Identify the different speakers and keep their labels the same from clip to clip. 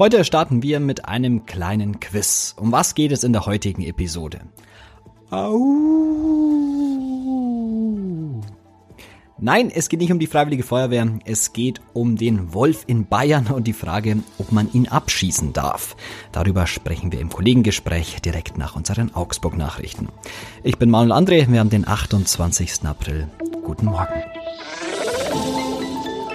Speaker 1: Heute starten wir mit einem kleinen Quiz. Um was geht es in der heutigen Episode? Au. Nein, es geht nicht um die Freiwillige Feuerwehr, es geht um den Wolf in Bayern und die Frage, ob man ihn abschießen darf. Darüber sprechen wir im Kollegengespräch direkt nach unseren Augsburg-Nachrichten. Ich bin Manuel André, wir haben den 28. April. Guten Morgen.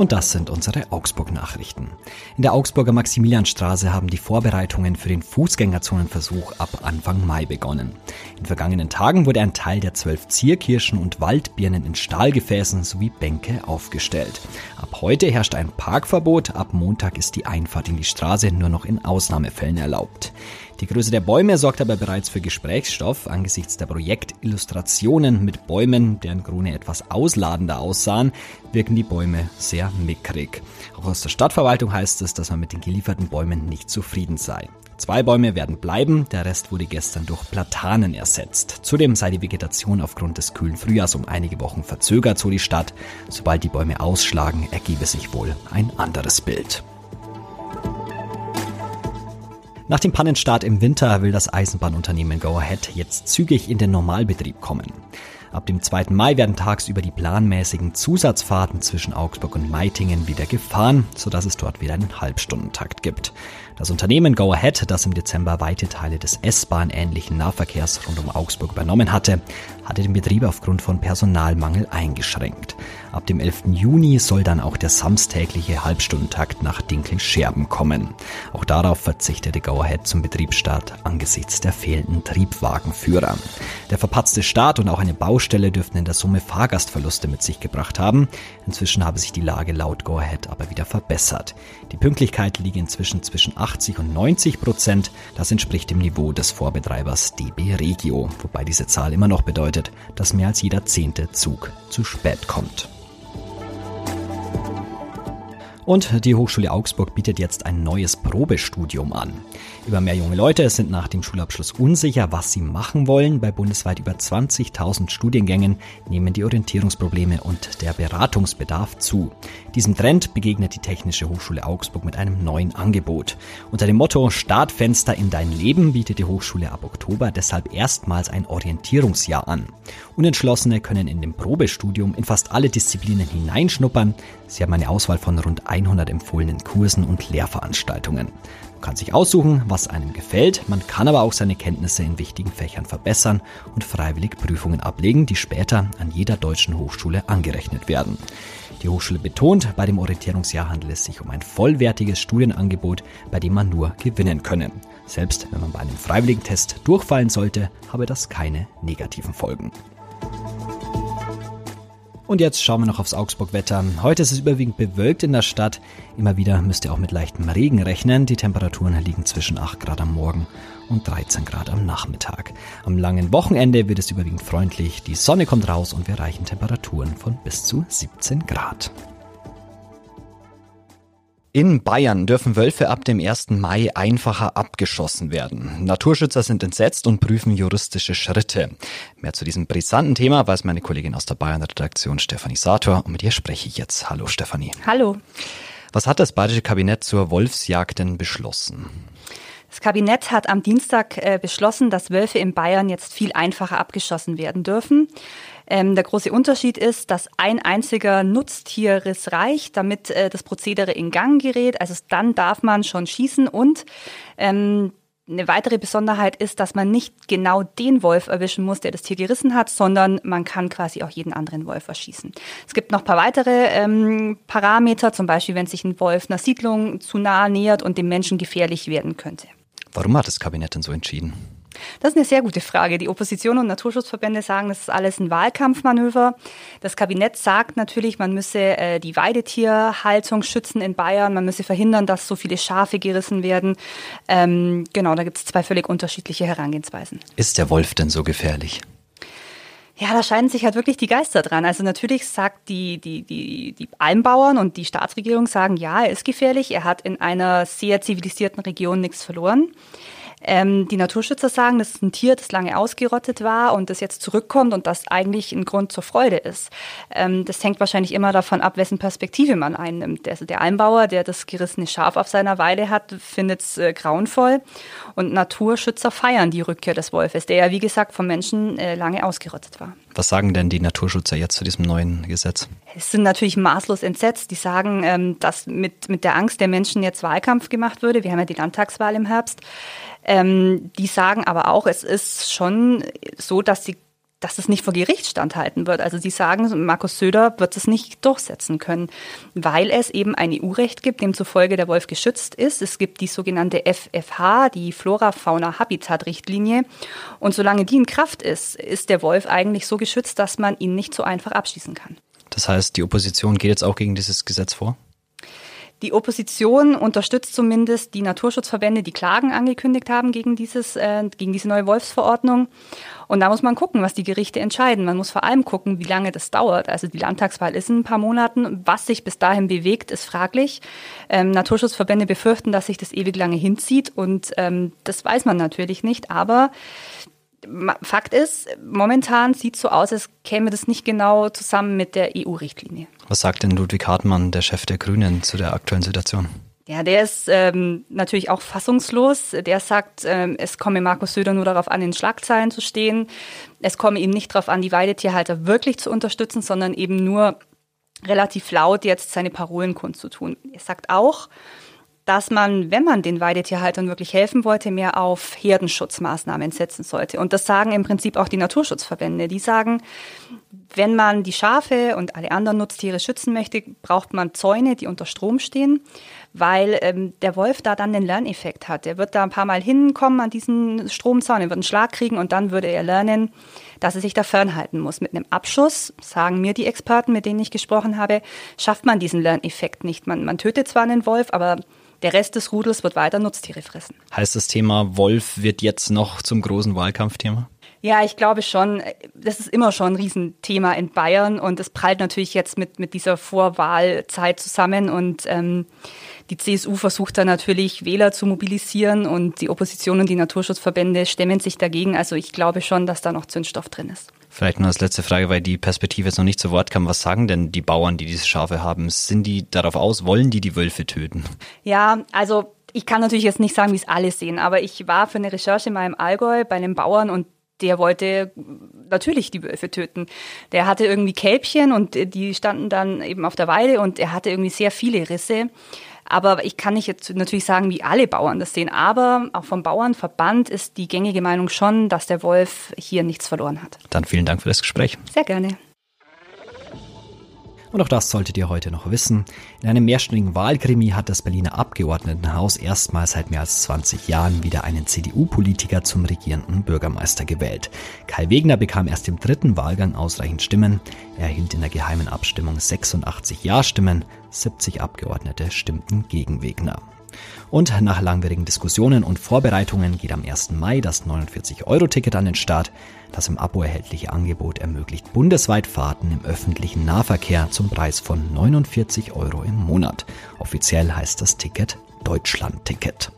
Speaker 1: Und das sind unsere Augsburg-Nachrichten. In der Augsburger Maximilianstraße haben die Vorbereitungen für den Fußgängerzonenversuch ab Anfang Mai begonnen. In vergangenen Tagen wurde ein Teil der zwölf Zierkirschen und Waldbirnen in Stahlgefäßen sowie Bänke aufgestellt. Ab heute herrscht ein Parkverbot, ab Montag ist die Einfahrt in die Straße nur noch in Ausnahmefällen erlaubt. Die Größe der Bäume sorgt aber bereits für Gesprächsstoff angesichts der Projektillustrationen mit Bäumen, deren Krone etwas ausladender aussahen, wirken die Bäume sehr mickrig. Auch aus der Stadtverwaltung heißt es, dass man mit den gelieferten Bäumen nicht zufrieden sei. Zwei Bäume werden bleiben, der Rest wurde gestern durch Platanen ersetzt. Zudem sei die Vegetation aufgrund des kühlen Frühjahrs um einige Wochen verzögert, so die Stadt. Sobald die Bäume ausschlagen, ergebe sich wohl ein anderes Bild. Nach dem Pannenstart im Winter will das Eisenbahnunternehmen Go Ahead jetzt zügig in den Normalbetrieb kommen. Ab dem 2. Mai werden tagsüber die planmäßigen Zusatzfahrten zwischen Augsburg und Meitingen wieder gefahren, sodass es dort wieder einen Halbstundentakt gibt. Das Unternehmen Go Ahead, das im Dezember weite Teile des S-Bahn-ähnlichen Nahverkehrs rund um Augsburg übernommen hatte, hatte den Betrieb aufgrund von Personalmangel eingeschränkt. Ab dem 11. Juni soll dann auch der samstägliche Halbstundentakt nach Dinkel-Scherben kommen. Auch darauf verzichtete Go Ahead zum Betriebsstart angesichts der fehlenden Triebwagenführer. Der verpatzte Start und auch eine Baustelle dürften in der Summe Fahrgastverluste mit sich gebracht haben. Inzwischen habe sich die Lage laut Go Ahead aber wieder verbessert. Die Pünktlichkeit liege inzwischen zwischen 80 und 90 Prozent. Das entspricht dem Niveau des Vorbetreibers DB Regio, wobei diese Zahl immer noch bedeutet, dass mehr als jeder zehnte Zug zu spät kommt. Und die Hochschule Augsburg bietet jetzt ein neues Probestudium an. Immer mehr junge Leute sind nach dem Schulabschluss unsicher, was sie machen wollen. Bei bundesweit über 20.000 Studiengängen nehmen die Orientierungsprobleme und der Beratungsbedarf zu. Diesem Trend begegnet die Technische Hochschule Augsburg mit einem neuen Angebot. Unter dem Motto Startfenster in dein Leben bietet die Hochschule ab Oktober deshalb erstmals ein Orientierungsjahr an. Unentschlossene können in dem Probestudium in fast alle Disziplinen hineinschnuppern. Sie haben eine Auswahl von rund 100 empfohlenen Kursen und Lehrveranstaltungen. Man kann sich aussuchen, was einem gefällt, man kann aber auch seine Kenntnisse in wichtigen Fächern verbessern und freiwillig Prüfungen ablegen, die später an jeder deutschen Hochschule angerechnet werden. Die Hochschule betont, bei dem Orientierungsjahr handelt es sich um ein vollwertiges Studienangebot, bei dem man nur gewinnen könne. Selbst wenn man bei einem freiwilligen Test durchfallen sollte, habe das keine negativen Folgen. Und jetzt schauen wir noch aufs Augsburg-Wetter. Heute ist es überwiegend bewölkt in der Stadt. Immer wieder müsst ihr auch mit leichtem Regen rechnen. Die Temperaturen liegen zwischen 8 Grad am Morgen und 13 Grad am Nachmittag. Am langen Wochenende wird es überwiegend freundlich. Die Sonne kommt raus und wir erreichen Temperaturen von bis zu 17 Grad. In Bayern dürfen Wölfe ab dem 1. Mai einfacher abgeschossen werden. Naturschützer sind entsetzt und prüfen juristische Schritte. Mehr zu diesem brisanten Thema weiß meine Kollegin aus der Bayern-Redaktion Stefanie Sator und mit ihr spreche ich jetzt. Hallo Stefanie.
Speaker 2: Hallo.
Speaker 1: Was hat das bayerische Kabinett zur Wolfsjagd denn beschlossen?
Speaker 2: Das Kabinett hat am Dienstag äh, beschlossen, dass Wölfe in Bayern jetzt viel einfacher abgeschossen werden dürfen. Ähm, der große Unterschied ist, dass ein einziger Nutztierriss reicht, damit äh, das Prozedere in Gang gerät. Also dann darf man schon schießen und ähm, eine weitere Besonderheit ist, dass man nicht genau den Wolf erwischen muss, der das Tier gerissen hat, sondern man kann quasi auch jeden anderen Wolf erschießen. Es gibt noch ein paar weitere ähm, Parameter, zum Beispiel wenn sich ein Wolf einer Siedlung zu nahe nähert und dem Menschen gefährlich werden könnte.
Speaker 1: Warum hat das Kabinett denn so entschieden?
Speaker 2: Das ist eine sehr gute Frage. Die Opposition und Naturschutzverbände sagen, das ist alles ein Wahlkampfmanöver. Das Kabinett sagt natürlich, man müsse äh, die Weidetierhaltung schützen in Bayern, man müsse verhindern, dass so viele Schafe gerissen werden. Ähm, genau, da gibt es zwei völlig unterschiedliche Herangehensweisen.
Speaker 1: Ist der Wolf denn so gefährlich?
Speaker 2: Ja, da scheiden sich halt wirklich die Geister dran. Also natürlich sagt die, die, die, die Almbauern und die Staatsregierung sagen, ja, er ist gefährlich, er hat in einer sehr zivilisierten Region nichts verloren. Ähm, die Naturschützer sagen, das ist ein Tier, das lange ausgerottet war und das jetzt zurückkommt und das eigentlich ein Grund zur Freude ist. Ähm, das hängt wahrscheinlich immer davon ab, wessen Perspektive man einnimmt. Also der Einbauer, der das gerissene Schaf auf seiner Weide hat, findet es äh, grauenvoll und Naturschützer feiern die Rückkehr des Wolfes, der ja wie gesagt vom Menschen äh, lange ausgerottet war.
Speaker 1: Was sagen denn die Naturschützer jetzt zu diesem neuen Gesetz?
Speaker 2: Es sind natürlich maßlos entsetzt. Die sagen, ähm, dass mit, mit der Angst der Menschen jetzt Wahlkampf gemacht würde. Wir haben ja die Landtagswahl im Herbst. Ähm, die sagen aber auch, es ist schon so, dass sie dass es nicht vor Gericht standhalten wird. Also sie sagen, Markus Söder wird es nicht durchsetzen können, weil es eben ein EU-Recht gibt, demzufolge der Wolf geschützt ist. Es gibt die sogenannte FFH, die Flora-Fauna-Habitat-Richtlinie. Und solange die in Kraft ist, ist der Wolf eigentlich so geschützt, dass man ihn nicht so einfach abschießen kann.
Speaker 1: Das heißt, die Opposition geht jetzt auch gegen dieses Gesetz vor?
Speaker 2: Die Opposition unterstützt zumindest die Naturschutzverbände, die Klagen angekündigt haben gegen, dieses, äh, gegen diese neue Wolfsverordnung. Und da muss man gucken, was die Gerichte entscheiden. Man muss vor allem gucken, wie lange das dauert. Also die Landtagswahl ist in ein paar Monaten. Was sich bis dahin bewegt, ist fraglich. Ähm, Naturschutzverbände befürchten, dass sich das ewig lange hinzieht. Und ähm, das weiß man natürlich nicht. Aber Fakt ist, momentan sieht es so aus, als käme das nicht genau zusammen mit der EU-Richtlinie.
Speaker 1: Was sagt denn Ludwig Hartmann, der Chef der Grünen, zu der aktuellen Situation?
Speaker 2: Ja, der ist ähm, natürlich auch fassungslos. Der sagt, ähm, es komme Markus Söder nur darauf an, in Schlagzeilen zu stehen. Es komme ihm nicht darauf an, die Weidetierhalter wirklich zu unterstützen, sondern eben nur relativ laut jetzt seine Parolen kundzutun. Er sagt auch, dass man, wenn man den Weidetierhaltern wirklich helfen wollte, mehr auf Herdenschutzmaßnahmen setzen sollte. Und das sagen im Prinzip auch die Naturschutzverbände. Die sagen, wenn man die Schafe und alle anderen Nutztiere schützen möchte, braucht man Zäune, die unter Strom stehen, weil ähm, der Wolf da dann den Lerneffekt hat. Er wird da ein paar Mal hinkommen an diesen Stromzaun, er wird einen Schlag kriegen und dann würde er lernen, dass er sich da fernhalten muss. Mit einem Abschuss, sagen mir die Experten, mit denen ich gesprochen habe, schafft man diesen Lerneffekt nicht. Man, man tötet zwar einen Wolf, aber der Rest des Rudels wird weiter Nutztiere fressen.
Speaker 1: Heißt das Thema Wolf wird jetzt noch zum großen Wahlkampfthema?
Speaker 2: Ja, ich glaube schon. Das ist immer schon ein Riesenthema in Bayern und es prallt natürlich jetzt mit, mit dieser Vorwahlzeit zusammen und ähm, die CSU versucht da natürlich Wähler zu mobilisieren und die Opposition und die Naturschutzverbände stemmen sich dagegen. Also ich glaube schon, dass da noch Zündstoff drin ist.
Speaker 1: Vielleicht nur als letzte Frage, weil die Perspektive jetzt noch nicht zu Wort kam. Was sagen denn die Bauern, die diese Schafe haben? Sind die darauf aus? Wollen die die Wölfe töten?
Speaker 2: Ja, also ich kann natürlich jetzt nicht sagen, wie es alle sehen, aber ich war für eine Recherche mal im Allgäu bei einem Bauern und der wollte natürlich die Wölfe töten. Der hatte irgendwie Kälbchen und die standen dann eben auf der Weide und er hatte irgendwie sehr viele Risse. Aber ich kann nicht jetzt natürlich sagen, wie alle Bauern das sehen. Aber auch vom Bauernverband ist die gängige Meinung schon, dass der Wolf hier nichts verloren hat.
Speaker 1: Dann vielen Dank für das Gespräch.
Speaker 2: Sehr gerne.
Speaker 1: Und auch das solltet ihr heute noch wissen. In einem mehrstündigen Wahlkrimi hat das Berliner Abgeordnetenhaus erstmals seit mehr als 20 Jahren wieder einen CDU-Politiker zum regierenden Bürgermeister gewählt. Kai Wegner bekam erst im dritten Wahlgang ausreichend Stimmen. Er erhielt in der geheimen Abstimmung 86 Ja-Stimmen, 70 Abgeordnete stimmten gegen Wegner. Und nach langwierigen Diskussionen und Vorbereitungen geht am 1. Mai das 49-Euro-Ticket an den Start. Das im Abo erhältliche Angebot ermöglicht bundesweit Fahrten im öffentlichen Nahverkehr zum Preis von 49 Euro im Monat. Offiziell heißt das Ticket Deutschland-Ticket.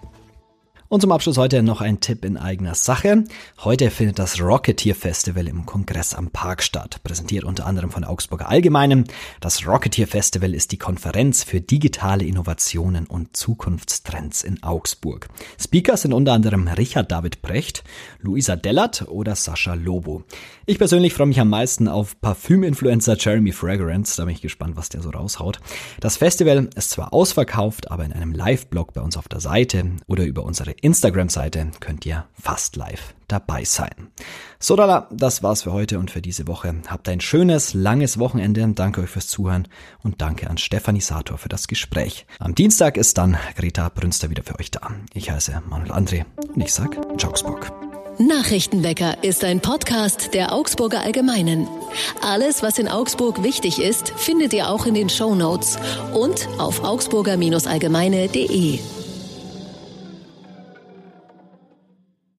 Speaker 1: Und zum Abschluss heute noch ein Tipp in eigener Sache. Heute findet das Rocketeer Festival im Kongress am Park statt, präsentiert unter anderem von Augsburger Allgemeinen. Das Rocketeer Festival ist die Konferenz für digitale Innovationen und Zukunftstrends in Augsburg. Speaker sind unter anderem Richard David Brecht, Luisa Dellert oder Sascha Lobo. Ich persönlich freue mich am meisten auf Parfüminfluencer Jeremy Fragrance, da bin ich gespannt, was der so raushaut. Das Festival ist zwar ausverkauft, aber in einem Live-Blog bei uns auf der Seite oder über unsere Instagram-Seite könnt ihr fast live dabei sein. So, lala, das war's für heute und für diese Woche. Habt ein schönes, langes Wochenende. Danke euch fürs Zuhören und danke an Stefanie Sator für das Gespräch. Am Dienstag ist dann Greta Brünster wieder für euch da. Ich heiße Manuel André und ich sag Augsburg.
Speaker 3: Nachrichtenwecker ist ein Podcast der Augsburger Allgemeinen. Alles, was in Augsburg wichtig ist, findet ihr auch in den Show Notes und auf augsburger-allgemeine.de.